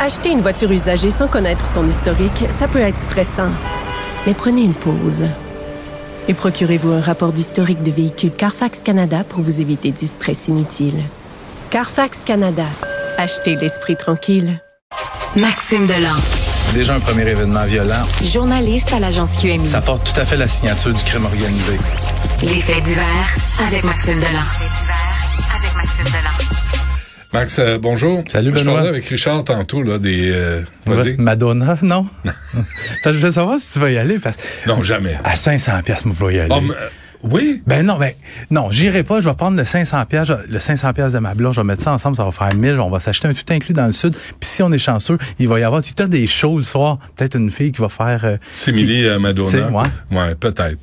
Acheter une voiture usagée sans connaître son historique, ça peut être stressant. Mais prenez une pause. Et procurez-vous un rapport d'historique de véhicule Carfax Canada pour vous éviter du stress inutile. Carfax Canada. Achetez l'esprit tranquille. Maxime Delan, Déjà un premier événement violent. journaliste à l'agence QMI. Ça porte tout à fait la signature du crime organisé. Les faits divers avec Maxime Delan. avec Maxime Delan. Max, euh, bonjour. Salut, Moi, Je Benoît. parlais avec Richard tantôt, là, des... euh. Madonna, non? Je veux savoir si tu vas y aller. Parce Non, jamais. à 500 pièces, moi, je vais y aller. Ah, mais, euh, oui? Ben non, ben non, j'irai pas. Je vais prendre le 500 pièces, le 500 pièces de ma blonde. Je vais mettre ça ensemble, ça va faire 1000. On va s'acheter un tout inclus dans le sud. Puis si on est chanceux, il va y avoir tout le temps des shows le soir. Peut-être une fille qui va faire. euh, Simili Madonna. ouais. Ouais, peut-être.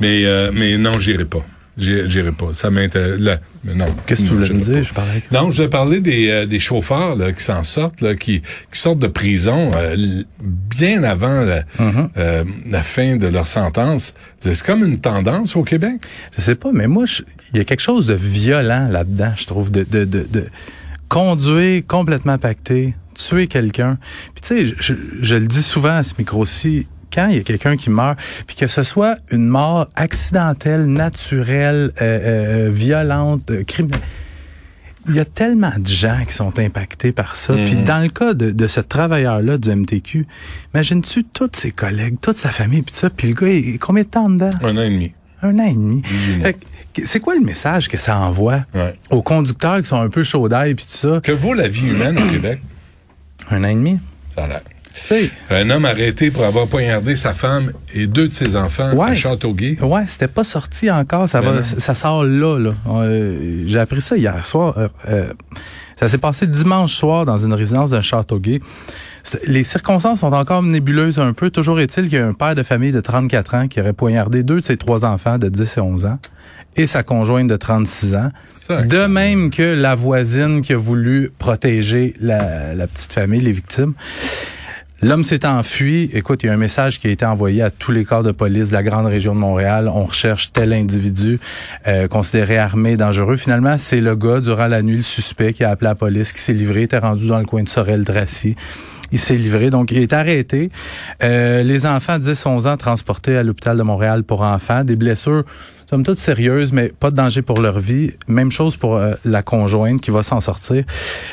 Mais, euh, mais non, j'irai pas. J'irai pas. Ça m'intéresse. Non. Qu'est-ce que tu voulais me pas. dire? Je parlais avec Non, je parler des, euh, des chauffeurs là, qui s'en sortent, là, qui, qui sortent de prison euh, bien avant la, Mm-hmm. euh, la fin de leur sentence. C'est comme une tendance au Québec? Je sais pas, mais moi, il y a quelque chose de violent là-dedans, je trouve, de, de, de, de conduire complètement pacté, tuer quelqu'un. Puis tu sais, je, je- je le dis souvent à ce micro-ci, quand il y a quelqu'un qui meurt, puis que ce soit une mort accidentelle, naturelle, euh, euh, violente, euh, criminelle, il y a tellement de gens qui sont impactés par ça. Puis dans le cas de, de ce travailleur-là du MTQ, imagines-tu tous ses collègues, toute sa famille, puis tout ça, puis le gars, il, combien de temps dedans? Un an et demi. Un an et demi. Fait C'est quoi le message que ça envoie Ouais. aux conducteurs qui sont un peu chauds d'ail puis tout ça? Que vaut la vie humaine au Québec? Un an et demi. Ça a l'air. Un homme arrêté pour avoir poignardé sa femme et deux de ses enfants à Ouais, Châteauguay. Ouais, c'était pas sorti encore. Ça Ben va, ça sort là. là. Euh, J'ai appris ça hier soir. Euh, euh, ça s'est passé dimanche soir dans une résidence d'un château gay. C'est- Les circonstances sont encore nébuleuses un peu. Toujours est-il qu'il y a un père de famille de 34 ans qui aurait poignardé deux de ses trois enfants de 10 et 11 ans et sa conjointe de 36 ans. De même que la voisine qui a voulu protéger la, la petite famille, les victimes. L'homme s'est enfui. Écoute, il y a un message qui a été envoyé à tous les corps de police de la grande région de Montréal. On recherche tel individu euh, considéré armé, dangereux. Finalement, c'est le gars, durant la nuit, le suspect qui a appelé la police, qui s'est livré, était rendu dans le coin de Sorel-Dracy. Il s'est livré, donc il est arrêté. Euh, les enfants 10-11 ans transportés à l'hôpital de Montréal pour enfants. Des blessures, somme toute sérieuses, mais pas de danger pour leur vie. Même chose pour euh, la conjointe qui va s'en sortir.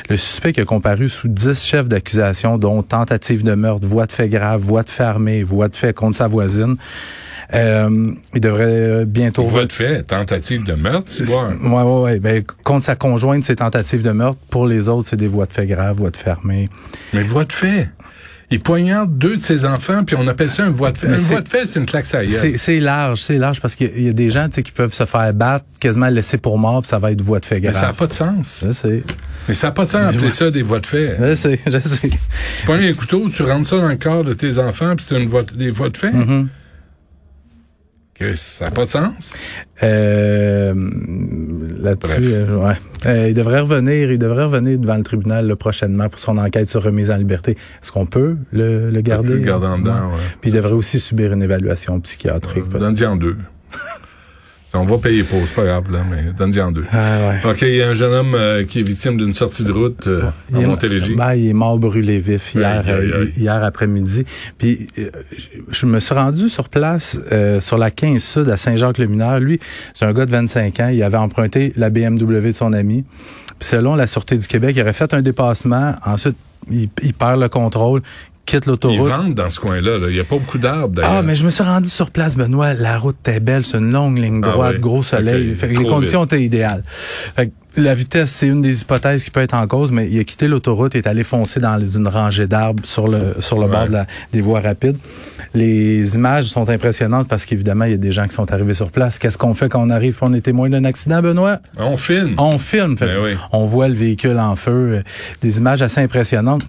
Le suspect qui a comparu sous 10 chefs d'accusation, dont tentative de meurtre, voie de fait grave, voie de fait armée, voie de fait contre sa voisine. Euh, il devrait bientôt... Voie de fait, tentative de meurtre, c'est bon. Ouais, ouais, ouais. Ben, contre sa conjointe, c'est tentative de meurtre. Pour les autres, c'est des voies de fait grave, voies de armée. Mais voie de fait. Il poignarde deux de ses enfants, puis on appelle ça une voie de fait. Mais une c'est- voie de fait, c'est une claque à C'est c'est large, c'est large parce qu'il y a- il y a des gens tu sais, qui peuvent se faire battre, quasiment laisser pour mort, puis ça va être voie de fait Mais grave. ça n'a pas de sens. Je sais, Mais ça n'a pas de sens d'appeler ça des voies de fait. je sais, je sais. Tu prends un couteau, tu rentres ça dans le corps de tes enfants, puis c'est une voie, des voies de fait. Mm-hmm. Ça n'a pas de sens? Euh, Là-dessus, euh, ouais. Euh, il devrait revenir, il devrait revenir devant le tribunal là, prochainement pour son enquête sur remise en liberté. Est-ce qu'on peut le, le garder? Le garder en dedans, ouais. Puis il devrait aussi subir une évaluation psychiatrique. Donne-y en deux. On va payer pour, c'est pas grave, là, mais donne-y en deux. Ah ouais. OK, il y a un jeune homme euh, qui est victime d'une sortie de route euh, Il en est- Montérégie. ben, il est mort brûlé vif hier, Aïe, aïe, euh, aïe. hier après-midi. Puis euh, je- me suis rendu sur place euh, sur la 15 Sud à Saint-Jacques-le-Mineur. Lui, c'est un gars de 25 ans. Il avait emprunté la BMW de son ami. Puis selon la Sûreté du Québec, il aurait fait un dépassement. Ensuite, il, il perd le contrôle, quitte Ils l'autoroute. vendent dans ce coin-là. là. Il n'y a pas beaucoup d'arbres, d'ailleurs. Ah, mais je me suis rendu sur place, Benoît. La route était belle. C'est une longue ligne Ah droite, oui. gros soleil. Fait que les conditions étaient idéales. Fait que la vitesse, c'est une des hypothèses qui peut être en cause, mais il a quitté l'autoroute et est allé foncer dans une rangée d'arbres sur le, sur le Ouais. bord de la- des voies rapides. Les images sont impressionnantes parce qu'évidemment, il y a des gens qui sont arrivés sur place. Qu'est-ce qu'on fait quand on arrive et on est témoin d'un accident, Benoît? On filme. On filme. Fait Ben oui. On voit le véhicule en feu. Des images assez impressionnantes.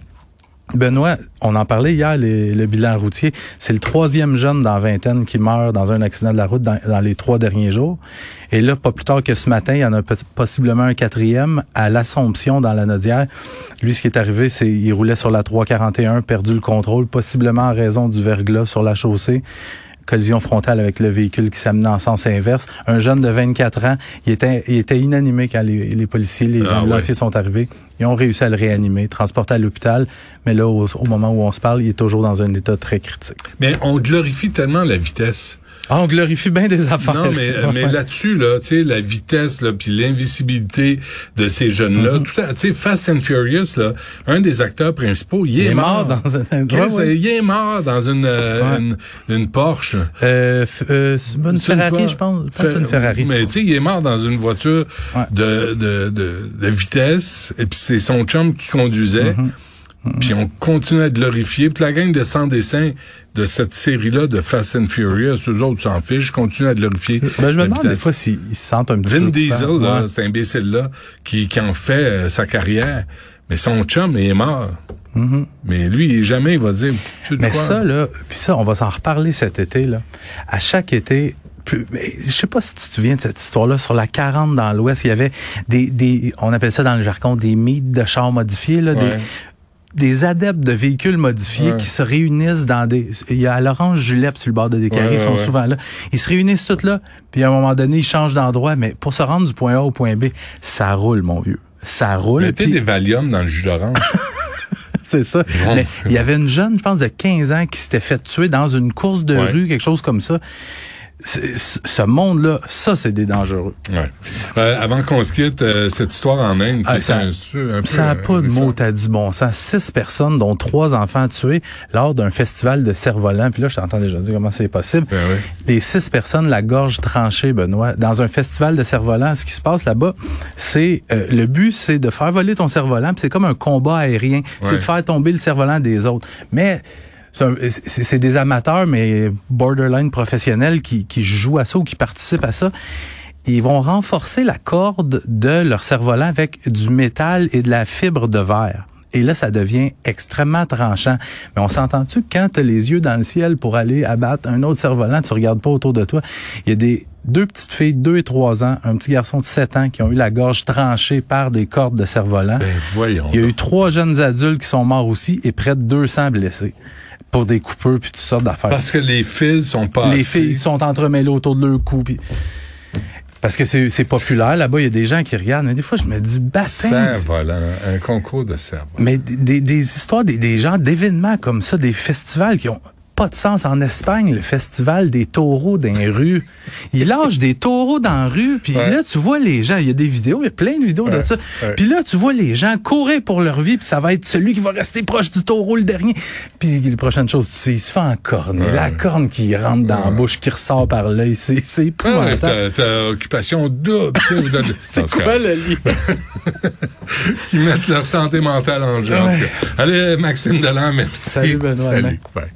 Benoît, on en parlait hier, le bilan routier. C'est le troisième jeune dans la vingtaine qui meurt dans un accident de la route dans, les trois derniers jours. Et là, pas plus tard que ce matin, il y en a possiblement un quatrième à l'Assomption dans la Nodière. Lui, ce qui est arrivé, c'est il roulait sur la 341, perdu le contrôle, possiblement en raison du verglas sur la chaussée collision frontale avec le véhicule qui s'amenait en sens inverse. Un jeune de 24 ans, il était, il était inanimé quand les, les policiers, les Ah ambulanciers sont arrivés. Ils ont réussi à le réanimer, transporter à l'hôpital. Mais là, au, au moment où on se parle, il est toujours dans un état très critique. Mais on glorifie tellement la vitesse. Ah, on glorifie bien des affaires. Non, mais, euh, mais là-dessus, là, tu sais, la vitesse, là, puis l'invisibilité de ces jeunes-là, Mm-hmm. tout tu sais, Fast and Furious, là, un des acteurs principaux, il, Il est, est mort dans un... Chris, Ouais. Il est mort dans une, euh, Ouais. une, une Porsche. Euh, euh, une Ferrari, je pense. Je une Fer- Ferrari. Mais tu sais, il est mort dans une voiture de, de, de vitesse, et puis c'est son chum qui conduisait. Mm-hmm. Puis on continue à glorifier. Puis la gang de sans dessin de cette série-là de Fast and Furious, eux autres s'en fichent, continuent à glorifier. Ben, je me demande des fois s'ils ils se sentent un petit Vin peu... Diesel, là, Ouais. cet imbécile-là, qui, qui en fait euh, sa carrière. Mais son chum il est mort. Mais lui, jamais il va dire... Tu Mm-hmm. Mais quoi? ça, là, puis ça, on va s'en reparler cet été, là. À chaque été, plus, mais je sais pas si tu te souviens de cette histoire-là, sur la 40 dans l'Ouest, il y avait des, des, on appelle ça dans le jargon, des mythes de chars modifiés, là, Ouais. des, des adeptes de véhicules modifiés Ouais. qui se réunissent dans des... Il y a l'Orange Julep sur le bord de Ouais, ils sont ouais, souvent là. Ils se réunissent tous là, puis à un moment donné, ils changent d'endroit, mais pour se rendre du point A au point B, ça roule, mon vieux. Ça roule. Mettez puis- des Valium dans le jus d'orange. c'est ça. Mais il y avait une jeune, je pense, de 15 ans qui s'était fait tuer dans une course de rue, quelque chose comme ça. Ce monde-là, ça, c'est des dangereux. Ouais. Euh, avant qu'on se quitte, euh, cette histoire en Inde, Ah, ça- un, un peu, Ça n'a pas de euh, mots, t'as dit bon sens. Six personnes, dont trois enfants tués lors d'un festival de cerf-volant. Puis là, je t'entends déjà dire comment c'est possible. Ben oui. Les six personnes, la gorge tranchée, Benoît, dans un festival de cerf-volant, ce qui se passe là-bas, c'est euh, le but, c'est de faire voler ton cerf-volant. Puis c'est comme un combat aérien. C'est de faire tomber le cerf-volant des autres. Mais c'est des amateurs, mais borderline professionnels qui, qui jouent à ça ou qui participent à ça. Ils vont renforcer la corde de leur cerf-volant avec du métal et de la fibre de verre. Et là, ça devient extrêmement tranchant. Mais on s'entend-tu que quand tu as les yeux dans le ciel pour aller abattre un autre cerf-volant, tu regardes pas autour de toi. Il y a des deux petites filles, deux et trois ans, un petit garçon de sept ans qui ont eu la gorge tranchée par des cordes de cerf-volant. Ben voyons. Il y a eu trois jeunes adultes qui sont morts aussi et près de 200 blessés pour des coupeurs puis toutes sortes d'affaires. Parce que les fils sont pas les filles sont entremêlées autour de leur cou. puis- Parce que c'est c'est populaire. Là-bas, il y a des gens qui regardent. Mais des fois, je me dis, baptême. Cerf-volant, un concours de cerf-volant. Mais des, des histoires, des, des gens, d'événements comme ça, des festivals qui ont pas de sens. En Espagne, le festival des taureaux dans les rues. Ils lâchent des taureaux dans la rue, puis Ouais. là, tu vois les gens, il y a des vidéos, il y a plein de vidéos de ça. Puis là, tu vois les gens courir pour leur vie, puis ça va être celui qui va rester proche du taureau le dernier. Puis la prochaine chose, tu sais, il se fait encorner. Ouais. La corne qui rentre dans la bouche, qui ressort par l'œil, c'est c'est Ah t'as, occupation double, C'est En quoi le lien? Qui mettent leur santé mentale en jeu. en tout cas. Allez, Maxime Delan, merci. Salut, Benoît. Salut. Bye.